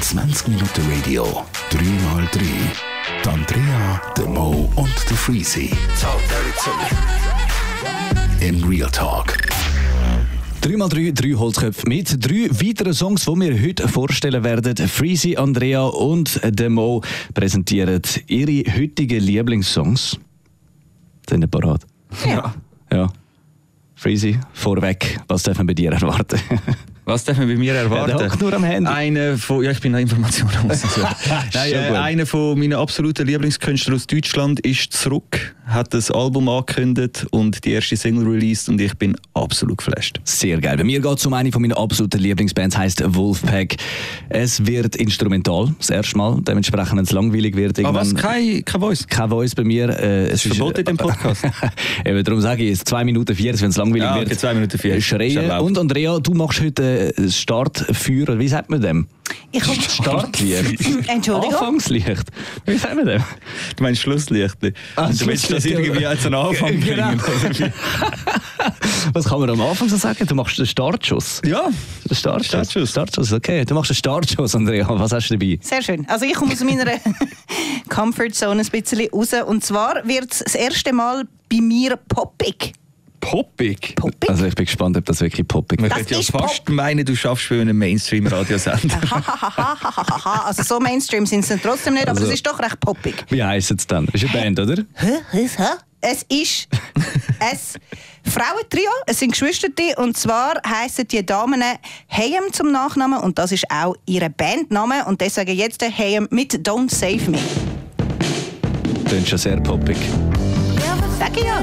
20 Minuten Radio, 3x3. Die Andrea, der Mo und der Freezy. In Real Talk. 3x3, drei Holzköpfe mit drei weiteren Songs, die wir heute vorstellen werden. Freezy, Andrea und Demo präsentieren ihre heutigen Lieblingssongs. Sind ihr parat? Ja. Ja. Freezy, vorweg, was dürfen wir bei dir erwarten? Was darf man bei mir Ja, erwarten? hockt nur am Handy. Einer von, ja, ich bin Informationen. Nein, äh, einer von meinen absoluten Lieblingskünstler aus Deutschland ist zurück, hat das Album angekündigt und die erste Single released und ich bin absolut geflasht. Sehr geil. Bei mir geht es um eine von meinen absoluten Lieblingsbands, heißt Wolfpack. Es wird instrumental, das erste Mal. Dementsprechend, wenn es langweilig wird, Aber was? irgendwann- Kein, kein Voice? kein Voice bei mir. Äh, es ist Verboten in dem Podcast. Eben, darum sage ich, es ist 2 Minuten 4, wenn es langweilig Ja, wird. okay, zwei Minuten vier. Ist Schreien. erlaubt. Und Andrea, du machst heute äh, das Startfeuer, wie sagt man dem? Ich komme. Startlicht. Entschuldigung. Anfangslicht. Wie sagt man dem? Du meinst Schlusslichtli? Ah, du willst das Schlusslicht, irgendwie als einen Anfang Genau. bringen? Was kann man am Anfang so sagen? Du machst den Startschuss. ja, Den Startschuss. Startschuss. Startschuss, okay. Du machst den Startschuss, Andrea. Was hast du dabei? Sehr schön. Also ich komme aus meiner Comfortzone ein bisschen raus. Und zwar wird es das erste Mal bei mir poppig. Poppig. Poppig? Also ich bin gespannt, ob das wirklich poppig Man Das könnte ja ist fast meinen, du schaffst für einen Mainstream-Radiosender. Hahaha. also so Mainstream sind sie dann trotzdem nicht, aber Also- es ist doch recht poppig. Wie heisst es dann? Ist eine Band, oder? Es ist ein Frauentrio, es sind Geschwister und zwar heissen die Damen Hayem zum Nachnamen und das ist auch ihre Bandname und deswegen jetzt der Hayem mit Don't Save Me. Klingt schon sehr poppig. Sag ich ja.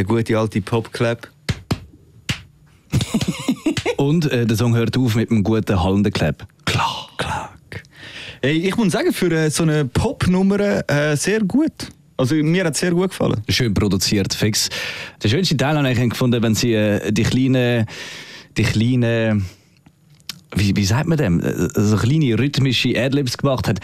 Der gute alte Popclap. Und äh, der Song hört auf mit einem guten hallenden Clap. Klar, klar. Ey, ich muss sagen, für äh, so eine Popnummer äh, sehr gut. Also mir hat es sehr gut gefallen. Schön produziert, fix. Der schönste Teil habe ich gefunden, wenn sie äh, die kleinen, die kleinen, wie, wie sagt man dem, Äh, so kleine rhythmische Adlibs gemacht hat.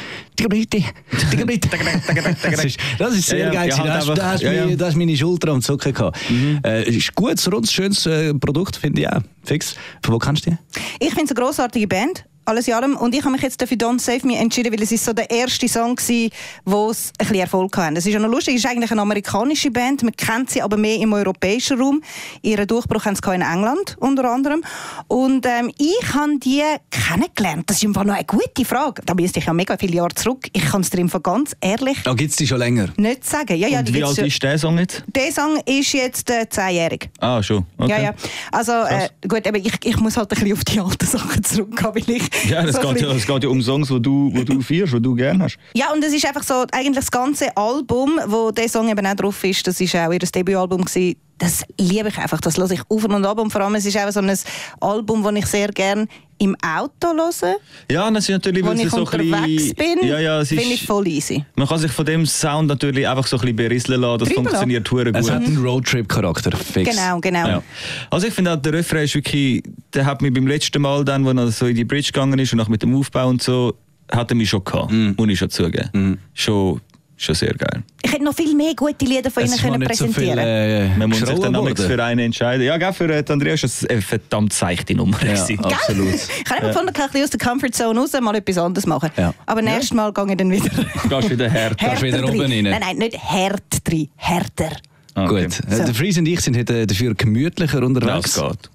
Das ist, das ist sehr Ja, geil. ja, halt das, das, hast ja, das hast meine Schulter am Zucken gehabt. Äh, ist gutes, rundes, schönes äh, Produkt, finde ich auch. Fix. Von wo kannst du die? Ich finde es eine grossartige Band. Alles in allem. Und ich habe mich jetzt für Don't Save Me entschieden, weil es ist so der erste Song war, wo es ein bisschen Erfolg hatte. Es ist ja noch lustig, es ist eigentlich eine amerikanische Band. Man kennt sie aber mehr im europäischen Raum. Ihren Durchbruch haben sie in England unter anderem. Und ähm, ich habe die kennengelernt. Das ist einfach noch eine gute Frage. Da müsste ich ja mega viele Jahre zurück. Ich kann es dir einfach ganz ehrlich Da gibt es die schon länger. nicht sagen. Ja, ja, Und die wie alt schon- ist der Song jetzt? Der Song ist jetzt äh, zehnjährig. Ah, schon. Okay. Ja, ja. Also äh, gut, aber ich, ich muss halt ein bisschen auf die alten Sachen zurückgehen, weil ich Ja, das, so geht ja, das geht ja um Songs, die du, wo du feierst, die du gerne hast. Ja, und es ist einfach so, eigentlich das ganze Album, wo der Song eben auch drauf ist, das ist auch ihr Debütalbum gewesen, das liebe ich einfach, das höre ich auf und ab und vor allem, es ist auch so ein Album, das ich sehr gerne im Auto höre, Ja, das ist natürlich, weil ich so ein unterwegs bisschen... bin, Ja, ja, es finde ich voll easy. man kann sich von dem Sound natürlich einfach so ein bisschen berieseln lassen. Das Treiben funktioniert hure gut. Es hat einen Roadtrip-Charakter. Fix. Genau, genau. Ja. Also ich finde auch, der Refrain ist wirklich, der hat mich beim letzten Mal dann, wo er so in die Bridge gegangen ist und auch mit dem Aufbau und so, hat er mich schon gehabt, muss ich schon zugeben. Schon, schon sehr geil. Ich hätte noch viel mehr gute Lieder von Es Ihnen können nicht so viel, präsentieren äh, Man muss sich dann damals für einen entscheiden. Ja, gell, für äh, die Andrea ist das eine verdammt seichte Nummer. Ja, gewesen. absolut. Ich habe gefunden, ich kann ein bisschen aus der Comfortzone raus mal etwas anderes machen. Ja. Aber nächstes Mal gehe ich dann wieder Gehst wieder her. Gehst wieder härter oben rein. Nein, nein, nicht hart drin, härter. Ah, okay. Gut. Äh, Der Fries und ich sind heute dafür gemütlicher unterwegs. Das geht.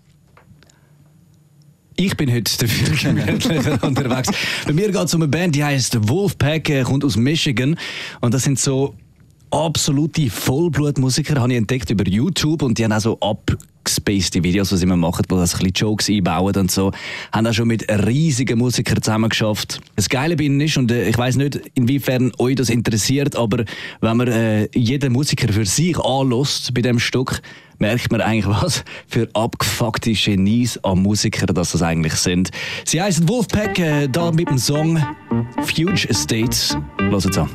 Ich bin heute dafür gemütlicher unterwegs. Bei mir geht es um eine Band, die heißt Wolfpack, äh, kommt aus Michigan. Und das sind so absolute Vollblutmusiker, habe ich entdeckt über YouTube. Und die haben auch so abgespacede Videos, was sie immer machen, wo das ein bisschen Jokes einbauen und so. Haben auch schon mit riesigen Musikern zusammen geschafft. Das Geile bei ihnen ist, und äh, ich weiß nicht, inwiefern euch das interessiert, aber wenn man äh, jeden Musiker für sich anlässt bei dem Stück, merkt man eigentlich, was für abgefuckte Genies an Musiker das, das eigentlich sind. Sie heißen Wolfpack, äh, da mit dem Song Fuge Estates. Hört es an.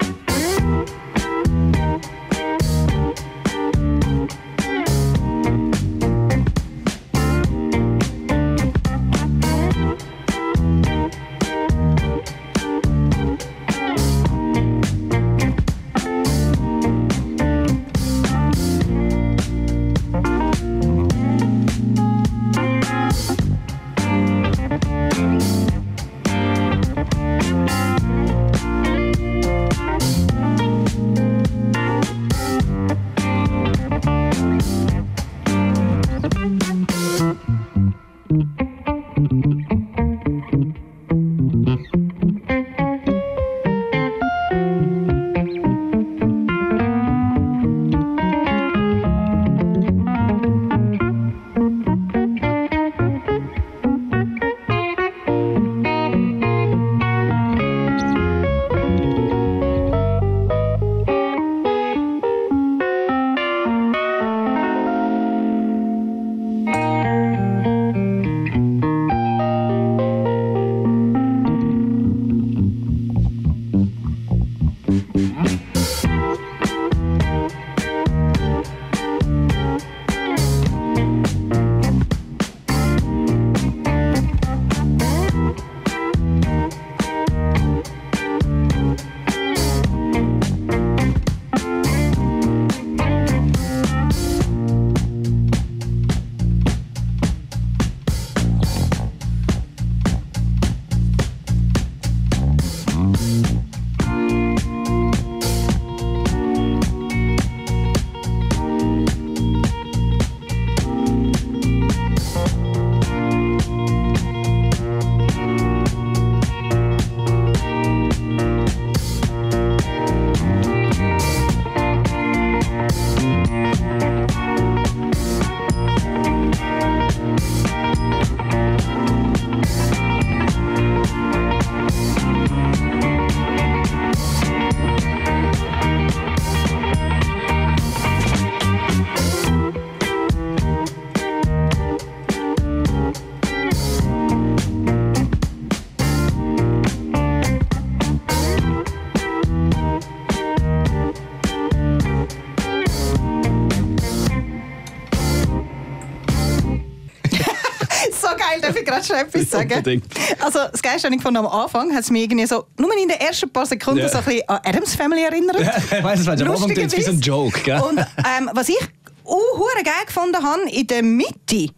Etwas sagen? Unbedingt. Also, das Geilste ich gefunden, am Anfang hat es mich irgendwie so, nur in den ersten paar Sekunden Ja. so ein bisschen an Adams Family erinnert. ich weiss es, am Anfang tut's wie so ein Joke, gell? Und ähm, was ich uh, hure geil gefunden habe, in der Mitte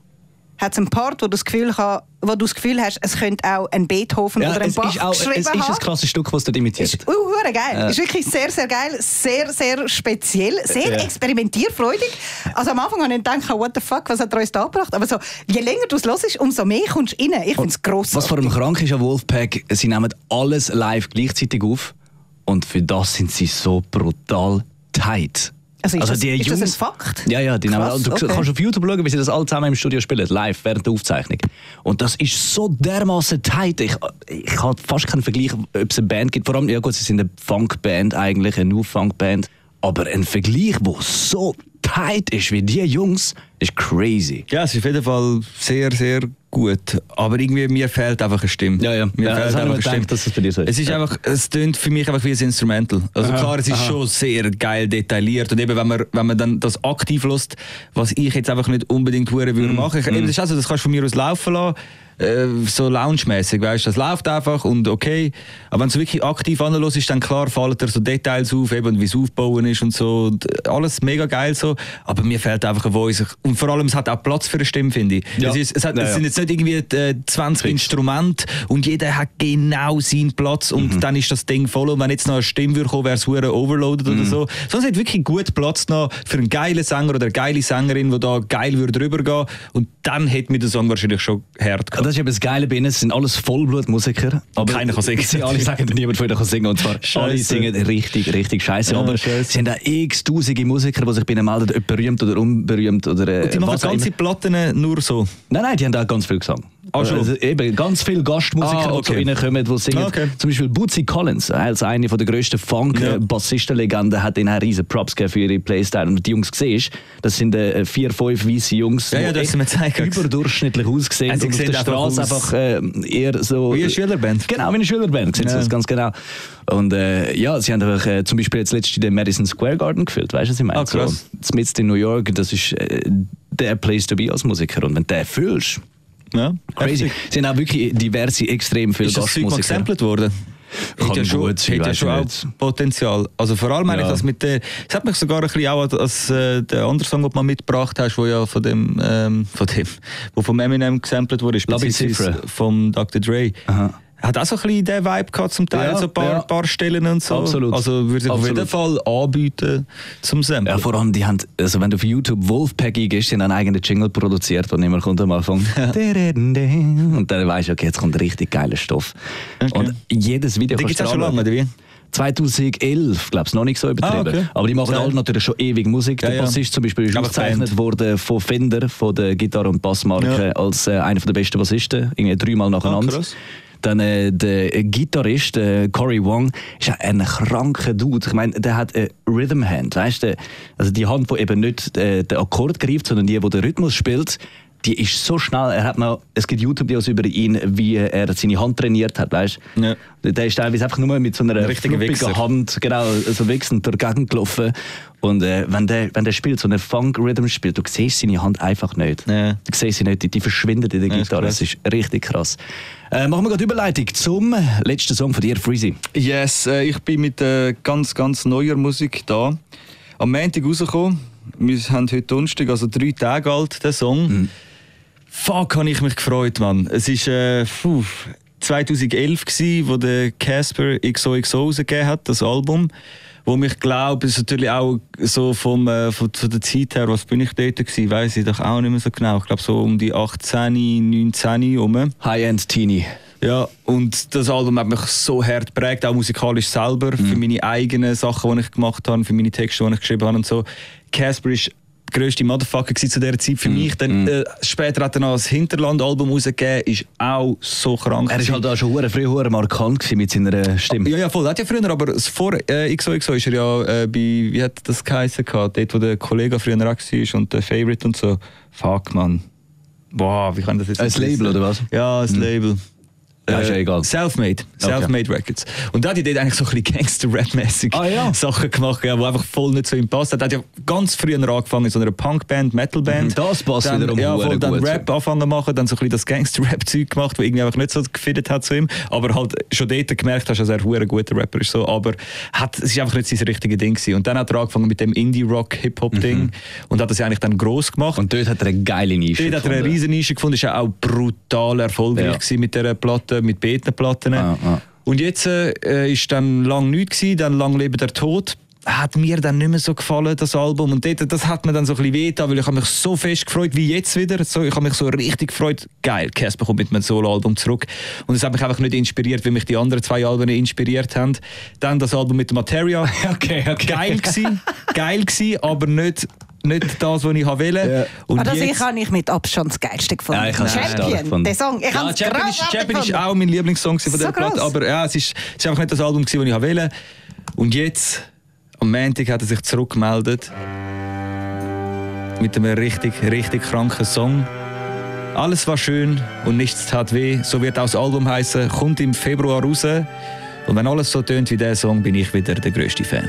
hat es einen Part, wo du das Gefühl, ha- wo du das Gefühl hast, es könnte auch ein Beethoven ja, oder ein Bach ist auch geschrieben es ist ein krasses Stück, was dort imitiert. Ist uh, geil. Ja. Ist wirklich sehr, sehr geil. Sehr, sehr speziell. Sehr Ja. experimentierfreudig. Also am Anfang habe ich gedacht, what the fuck, was hat er uns da gebracht? Aber so, je länger du es hörst, umso mehr kommst du rein. Ich finde es grossartig. Was vor allem krank ist an Wolfpack, sie nehmen alles live gleichzeitig auf und für das sind sie so brutal tight. Also ist das- ist das ein Fakt? Ja, ja, die nehmen, Krass, du okay. kannst auf YouTube schauen, wie sie das alle zusammen im Studio spielen, live, während der Aufzeichnung. Und das ist so dermaßen tight. Ich, ich habe fast keinen Vergleich, ob es eine Band gibt. Vor allem, ja gut, sie sind eine Funkband eigentlich, eine New Funkband. Aber ein Vergleich, der so tight ist wie die Jungs, ist crazy. Ja, es ist auf jeden Fall sehr, sehr gut. Aber irgendwie, mir fehlt einfach eine Stimme. Ja, ja. Mir Ja, fehlt einfach eine gedacht, Stimme. dass das bei dir so ist. Es ist Ja. einfach, es tönt für mich einfach wie ein Instrumental. Also klar, es ist schon sehr geil detailliert. Und eben, wenn man, wenn man dann das aktiv lässt, was ich jetzt einfach nicht unbedingt hure Mm, würde machen. Ich, eben, das ist also, das kannst du von mir aus laufen lassen. Äh, so lounge-mäßig, weißt du, das läuft einfach und okay. Aber wenn du wirklich aktiv anhörst, ist dann klar, fallen dir so Details auf, eben wie es aufbauen ist und so. Und alles mega geil so. Aber mir fehlt einfach eine Voice. Und vor allem, es hat auch Platz für eine Stimme, finde ich. Ja. Es, ist, es, hat, Ja, es sind jetzt nicht irgendwie äh, 20 Instrumente und jeder hat genau seinen Platz und Mhm. dann ist das Ding voll. Und wenn jetzt noch eine Stimme würde kommen, wäre es overloaded Mhm. oder so. Sonst hat wirklich gut Platz noch für einen geilen Sänger oder eine geile Sängerin, die da geil würde rübergehen. Und dann hätte mir der Song wahrscheinlich schon hart gehabt. Das ist eben das Geile bei ihnen, es sind alles Vollblutmusiker. Aber Keiner kann singen. Sie alle sagen, niemand von ihnen kann singen. Und zwar Scheisse. alle singen richtig, richtig scheiße. Ja, aber scheisse. sie haben auch x tausende Musiker, die sich bei ihnen melden, ob berühmt oder unberühmt. Oder, äh, Und die machen was auch ganze. Platten nur so. Nein, nein, die haben auch ganz viel Gesang. Ah? Also eben, ganz viele Gastmusiker, Ah, die okay. ihnen kommen, die singen. Okay. Zum Beispiel Bootsy Collins, als eine der grössten. Funk-Bassistenlegenden, hat ihnen riesen Props gegeben für ihre Playstyle. Und die Jungs siehst, das sind äh, vier, fünf weiße Jungs, Ja, ja, die überdurchschnittlich aussehen Also, und auf sie der Straße einfach äh, eher so... Wie eine Schülerband. Genau, wie eine Schülerband, sehen sie Ja. das ganz genau. Und äh, ja, sie haben einfach, äh, zum Beispiel jetzt letztens den Madison Square Garden gefühlt, weißt du, was ich meine? Ah, krass. So, in New York, das ist äh, der Place to be als Musiker. Und wenn du den fühlst, Ja, crazy. heftig. Sie haben auch wirklich diverse, extrem viele Ist das Gastmusiker. gesampelt worden? Hat ja schon, sein, hat ja schon auch nicht. Potenzial. Also vor allem meine Ja. ich das mit der, es hat mich sogar ein bisschen auch als äh, der andere Song, den du mitgebracht hast, wo ja von dem, ähm, von dem, wo vom Eminem gesampelt wurde, Zifra. vom Dr. Dre. Aha. Hat auch so ein bisschen den Vibe gehabt zum Teil, Ja, so ein paar, ja. paar Stellen und so. Absolut. Also würde ich auf jeden Fall anbieten zum Samplen. Ja, vor allem, die haben, also wenn du auf YouTube Wolfpack eingehst, die haben einen eigenen Jingle produziert, der immer kommt am Anfang. Und dann weißt du, okay, jetzt kommt richtig geiler Stoff. Okay. Und jedes Video Die gibt es auch schon lange, oder wie? 2011, glaube ich, noch nicht so übertrieben. Ah, okay. Aber die machen Geil. alle natürlich schon ewig Musik. Ja, der ja. Bassist zum Beispiel ist Aber ausgezeichnet Band. worden von Fender, von der Gitarre- und Bassmarke, Ja. als äh, einer der besten Bassisten, irgendwie dreimal nacheinander. Ah. Dann äh, der Gitarrist äh, Cory Wong ist ein kranker Dude. Ich meine, der hat eine Rhythm Hand, weißt du? Also die Hand, die eben nicht äh, den Akkord greift, sondern die, die den Rhythmus spielt. Die ist so schnell. Er hat mal, es gibt YouTube-Videos über ihn, wie er seine Hand trainiert hat, weißt du? Ja. Der ist teilweise einfach nur mit so einer fluppigen Wichser. Hand, genau, so wichsend durch die Gegend gelaufen. Und äh, wenn, der, wenn der spielt, so einen Funk-Rhythm spielt, du siehst seine Hand einfach nicht. Ja. Du siehst sie nicht, die, die verschwindet in der Ja, ist Gitarre. krass. Das ist richtig krass. Äh, machen wir gerade Überleitung zum letzten Song von dir, Freezy. Yes, äh, ich bin mit äh, ganz, ganz neuer Musik da. Am Montag rausgekommen. Wir haben heute Donnerstag, also drei Tage alt, der Song. Mhm. Fuck, habe ich mich gefreut, Mann. Es war äh, puh, 2011, gewesen, wo der Casper XOXO rausgegeben hat, das Album. Wo mich glaube, ist natürlich auch so vom, äh, von, von der Zeit her, was bin ich dort gewesen, weiß ich doch auch nicht mehr so genau. Ich glaube so um die 18, 19 rum. High-End Teenie. Ja, und das Album hat mich so hart geprägt, auch musikalisch selber, für meine eigenen Sachen, die ich gemacht habe, für meine Texte, die ich geschrieben habe und so. Casper ist der grösste Motherfucker zu dieser Zeit für mich. Dann, äh, später hat er noch das Hinterland-Album rausgegeben, ist auch so krank. Er ist gewesen. halt auch schon hure früh hure markant gewesen mit seiner Stimme. Ja, ja, voll. Er hat ja früher, aber vor äh, XOXO ist er ja äh, bei, wie hat das geheißen, gehabt? dort, wo der Kollege früher auch war und der Favorite und so. Fuck, man. Boah, wie kann das jetzt Ein Label, oder was? Ja, das Label. Ja, ist ja egal. Selfmade. Selfmade Records. Und da hat er dort eigentlich so ein bisschen Gangster-Rap-mäßig Ah, ja. Sachen gemacht, ja, die einfach voll nicht zu ihm passt. Er hat ja ganz früh angefangen in so einer Punkband, Metalband. Mhm, das passt dann, wiederum Ja, voll, dann gut. Rap anfangen machen, dann so ein bisschen das Gangster-Rap-Zeug gemacht, das irgendwie einfach nicht so gefittet hat zu ihm. Aber halt schon dort gemerkt hast, dass er ein guter Rapper ist. So. Aber hat, es ist einfach nicht sein richtiges Ding gewesen. Und dann hat er angefangen mit dem Indie-Rock-Hip-Hop-Ding und hat das ja eigentlich dann gross gemacht. Mhm. Und dort hat er eine geile Nische Dort hat er eine gefunden. riesen Nische gefunden, ist ja auch brutal erfolgreich Ja. gewesen mit dieser Platte, mit Beta-Platten. Ah, ah. Und jetzt äh, ist dann lang nichts gewesen, dann lang leben der Tod. Hat mir dann nicht mehr so gefallen, das Album. Und dort, das hat mir dann so ein bisschen wehgetan, weil ich habe mich so fest gefreut, wie jetzt wieder. So, ich habe mich so richtig gefreut. Geil, Casper kommt mit einem Soloalbum zurück. Und es hat mich einfach nicht inspiriert, wie mich die anderen zwei Alben inspiriert haben. Dann das Album mit Materia. Okay, okay. Geil gewesen, geil gewesen, aber nicht, nicht das, was ich wollte. Ja. Und Aber das jetzt- ich habe ich mit Abstand das geilste gefunden. Ja, ich Champion, gefunden. der Song. Ich ja, Champion ist, Champion ist auch mein Lieblingssong von So der Platte, aber ja, es ist, es ist einfach nicht das Album, das ich wollte. Und jetzt, am Montag, hat er sich zurückgemeldet mit einem richtig, richtig kranken Song. Alles war schön und nichts tat weh. So wird auch das Album heißen. Kommt im Februar raus. Und wenn alles so tönt wie der Song, bin ich wieder der größte Fan.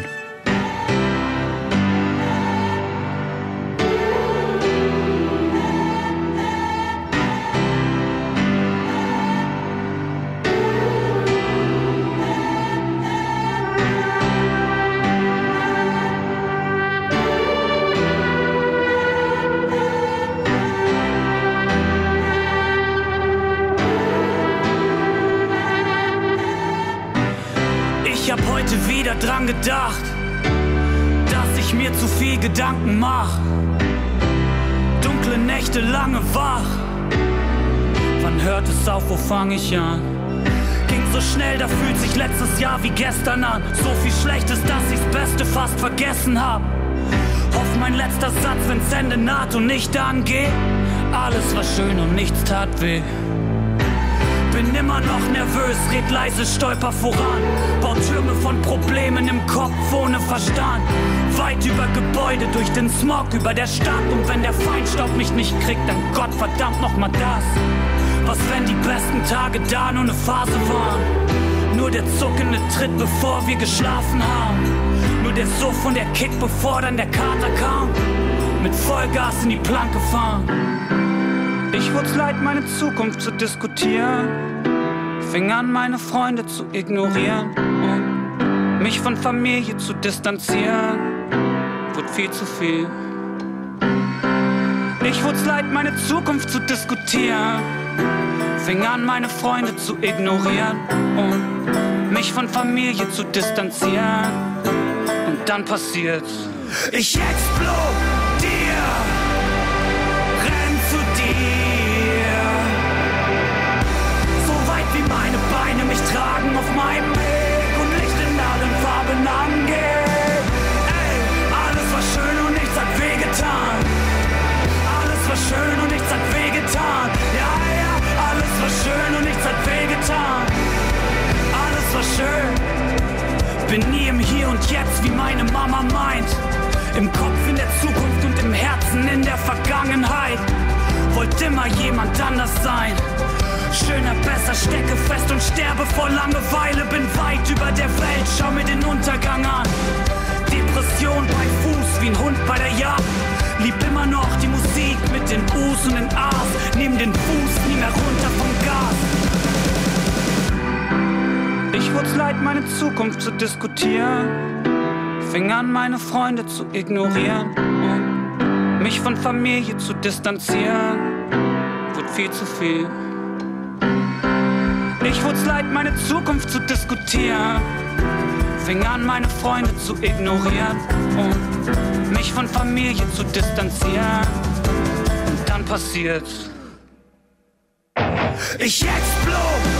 Dran gedacht, dass ich mir zu viel Gedanken mach. Dunkle Nächte lange wach. Wann hört es auf, wo fang ich an? Ging so schnell, da fühlt sich letztes Jahr wie gestern an. So viel Schlechtes, dass ich's Beste fast vergessen hab. Hoff mein letzter Satz, wenn's Ende naht und nicht angeht. Alles war schön und nichts tat weh. Bin immer noch nervös, red leise, stolper voran. Bau Türme von Problemen im Kopf ohne Verstand. Weit über Gebäude, durch den Smog über der Stadt. Und wenn der Feinstaub mich nicht kriegt, dann Gott verdammt noch mal das. Was wenn die besten Tage da nur ne Phase waren? Nur der zuckende Tritt, bevor wir geschlafen haben. Nur der Suff und der Kick, bevor dann der Kater kam. Mit Vollgas in die Planke fahren. Ich wurde leid, meine Zukunft zu diskutieren. Fing an, meine Freunde zu ignorieren und mich von Familie zu distanzieren. Wurde viel zu viel. Ich wurde leid, meine Zukunft zu diskutieren. Fing an, meine Freunde zu ignorieren und mich von Familie zu distanzieren. Und dann passiert's. Ich explodier, Bin nie im Hier und Jetzt, wie meine Mama meint. Im Kopf in der Zukunft und im Herzen in der Vergangenheit. Wollte immer jemand anders sein. Schöner, besser, stecke fest und sterbe vor Langeweile. Bin weit über der Welt, schau mir den Untergang an. Depression bei Fuß, wie ein Hund bei der Jagd. Lieb immer noch die Musik mit den U's und den A's. Nehm den Fuß nie mehr runter vom Gas. Ich wurde leid, meine Zukunft zu diskutieren. Fing an, meine Freunde zu ignorieren und mich von Familie zu distanzieren. Wurde viel zu viel. Ich wurde leid, meine Zukunft zu diskutieren. Fing an, meine Freunde zu ignorieren und mich von Familie zu distanzieren. Und dann passiert's. Ich explodier,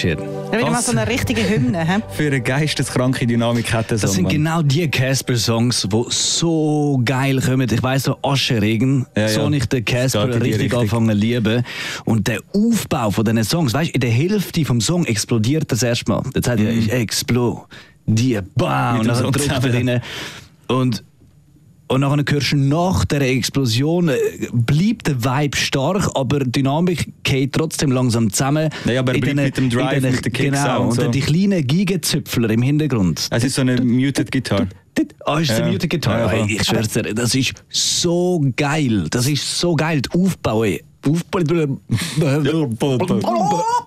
shit. Ja, wieder mal so eine richtige Hymne. hä? Für eine geisteskranke Dynamik hat Das Song. sind Mann. genau die Casper-Songs, die so geil kommen. Ich weiss noch, Ascheregen, Ja, so ja. nicht den Casper Das die richtig Richtung. anfangen zu lieben. Und der Aufbau von diesen Songs, weißt du, in der Hälfte vom Song explodiert das erstmal. Dann sagt er, ich explodiere, bam, und dann drückt er rein. Und und nachher hörst du nach der Explosion, äh, bleibt der Vibe stark, aber die Dynamik geht trotzdem langsam zusammen. Ja, aber er bleibt diesen- mit dem Drive, diesen- mit den Kicks Genau, und und so. dann die kleinen Gigenzöpfler im Hintergrund. Es ist so eine muted Gitarre. Ah, ist Ja. eine Muted Gitarre. Ja, voll. ich schwör's dir, das ist so geil. Das ist so geil. Die Aufbau, ey.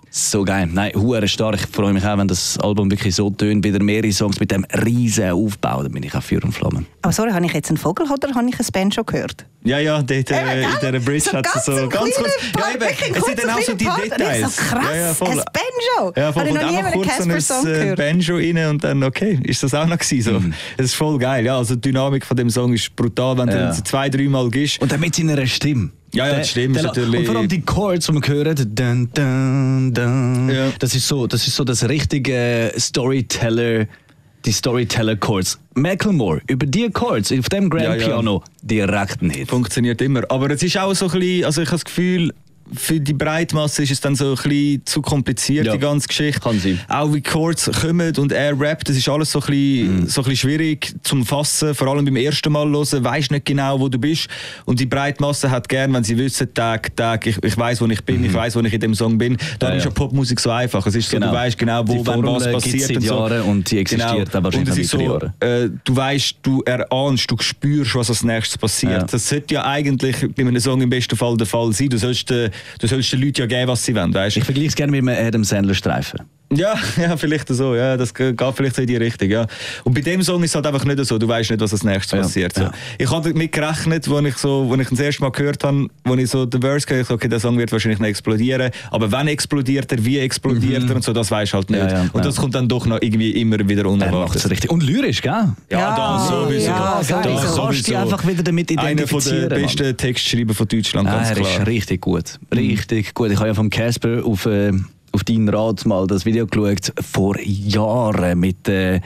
So geil. Nein, hure stark. Ich freue mich auch, wenn das Album wirklich so tönt, wieder mehrere Songs mit dem riesen Aufbau. Da bin ich auch Feuer und Flamme. Aber sorry, habe ich jetzt einen Vogel oder habe ich ein Banjo gehört? Ja, ja, dort, äh, Eben, in dieser Bridge So hat ganz sie so ein ganz kurz. wirklich ein es sind dann auch so die Part. Details. so, krass, ja, ja, voll. ein Banjo. Ja, voll. Habe ich noch und nie einfach einen kurz so ein äh, gehört. Banjo rein und dann, okay, ist das auch noch gewesen. So. Es ist voll geil. Ja, also die Dynamik von dem Song ist brutal, wenn du Ja. den zwei, dreimal gibst. Und dann mit seiner Stimme. Ja, ja, die Stimme ist natürlich- Und vor allem die Chords, die man hört, dun, dun, dun, Ja. das, ist so, das ist so das richtige Storyteller, die Storyteller-Chords. Macklemore, über die Chords, auf dem Grand Ja, ja. Piano, direkt ein Hit. Funktioniert immer. Aber es ist auch so ein bisschen, also ich habe das Gefühl, für die Breitmasse ist es dann so ein bisschen zu kompliziert, Ja. die ganze Geschichte. Kann sein. Auch wie Chords kommen und er rappt, das ist alles so ein bisschen, Mhm. so ein bisschen schwierig zum Fassen, vor allem beim ersten Mal hören, weisst nicht genau, wo du bist. Und die Breitmasse hat gern, wenn sie wissen, Tag, Tag, ich, ich weiß, wo ich bin, ich weiß, wo ich in dem Song bin. Darum Mhm. Ja, ist ja. Popmusik so einfach. Es ist so, Genau. du weißt genau, wo, wann was passiert seit und so. Jahren und die existiert auch wahrscheinlich und es noch ist so, weitere äh, du weißt, du erahnst, du spürst, was als nächstes passiert. Ja. Das sollte ja eigentlich bei einem Song im besten Fall der Fall sein. Du sollst, äh, du sollst den Leuten ja geben, was sie wollen, weißt? Ich vergleiche es gerne mit einem Adam Sandler-Streifen. Ja, ja, vielleicht so. Ja, das geht vielleicht so in die Richtung. Ja. Und bei dem Song ist es halt einfach nicht so. Du weißt nicht, was als nächstes Ja, passiert. So. ja. Ich habe damit gerechnet, als ich, so, als ich das erste Mal gehört habe, als ich so den Verse gehört habe, okay, der Song wird wahrscheinlich nicht explodieren. Aber wann explodiert er, wie explodiert er und so, das weißt du halt nicht. Mhm. Ja, ja, und ja. das kommt dann doch noch irgendwie immer wieder Er unerwartet. richtig. Und lyrisch, gell? Ja, Ja, da sowieso. ja, da geil. Du kannst dich einfach wieder damit Einer von identifizieren. den Mann. besten Textschreiber von Deutschland, Ah, ganz er klar. ist richtig gut. Richtig gut. Ich habe ja vom Casper auf, äh, auf deinen Rat mal das Video geschaut, vor Jahren mit äh,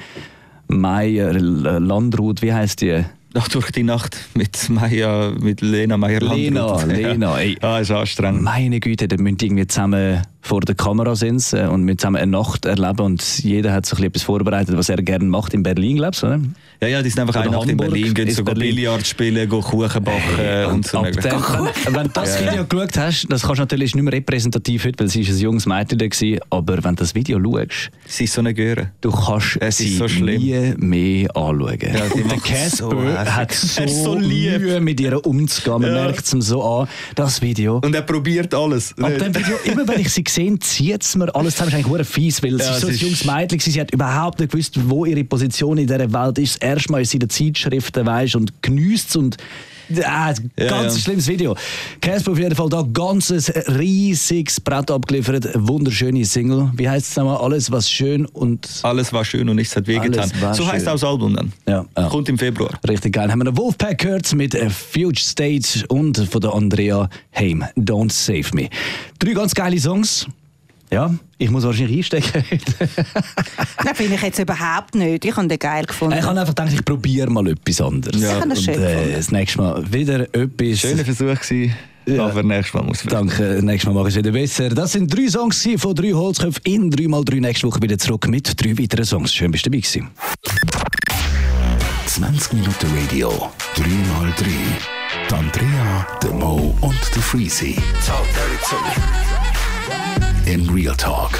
Meier L- Landrut, wie heißt die? Ach, durch die Nacht mit Maya, mit Lena meyer Lena, Lena, ey. Ja, ist anstrengend. Meine Güte, dann müssen irgendwie zusammen vor der Kamera äh, und mit zusammen eine Nacht erleben und jeder hat so ein bisschen etwas vorbereitet, was er gerne macht in Berlin, glaubst du, oder? Ja, ja, die sind einfach Oder eine Nacht in Berlin, gehen sogar Berlin. Billard spielen, gehen Kuchen backen und so. ab dem, wenn, wenn du das Ja. Video geschaut hast, das kannst du natürlich nicht mehr repräsentativ heute, weil es ist ein junges Mädchen da gewesen, aber wenn du das Video schaust, Sie ist so eine Göre. du kannst Es sie so schlimm. nie mehr anschauen. die und der so Casper hässlich. hat so, so. Mühe, mit ihr umzugehen. Man Ja. merkt es ihm so an. Das Video. Und er probiert alles. Ab dem Video, immer wenn ich sie sehe, zieht es mir alles zusammen. Das ist eigentlich fies, weil Ja, sie ist so es ein junges Mädchen war. Sie hat überhaupt nicht gewusst, wo ihre Position in dieser Welt ist. Das erste Mal ist sie in den Zeitschriften, weißt und genießt und Ah, Ja, ganz ja. schlimmes Video. Casper auf jeden Fall da ganzes riesiges Brett abgeliefert. Wunderschöne Single. Wie heißt es nochmal? Alles, was schön und Alles war schön und nichts hat wehgetan. So heißt schön. auch das Album dann. Ja, ja. Kommt im Februar. Richtig geil. Haben wir einen Wolfpack gehört mit äh, Fuge State und von der Andrea Heim. Don't Save Me. Drei ganz geile Songs. Ja, ich muss wahrscheinlich einstecken. Nein, finde ich jetzt überhaupt nicht. Ich habe den geil gefunden. ich habe einfach gedacht, ich probiere mal etwas anderes. Ja. Ich habe das schön Und, äh, das nächste Mal wieder etwas. Schöner Versuch gewesen, Ja. aber nächstes Mal muss man. Danke, nächstes Mal mache ich es wieder besser. Das sind drei Songs von drei Holzköpfen in 3x3. Nächste Woche wieder zurück mit drei weiteren Songs. Schön, bist du dabei gewesen. 20 Minuten Radio, 3x3. Die Andrea, der Mo und der Freezy. in Real Talk.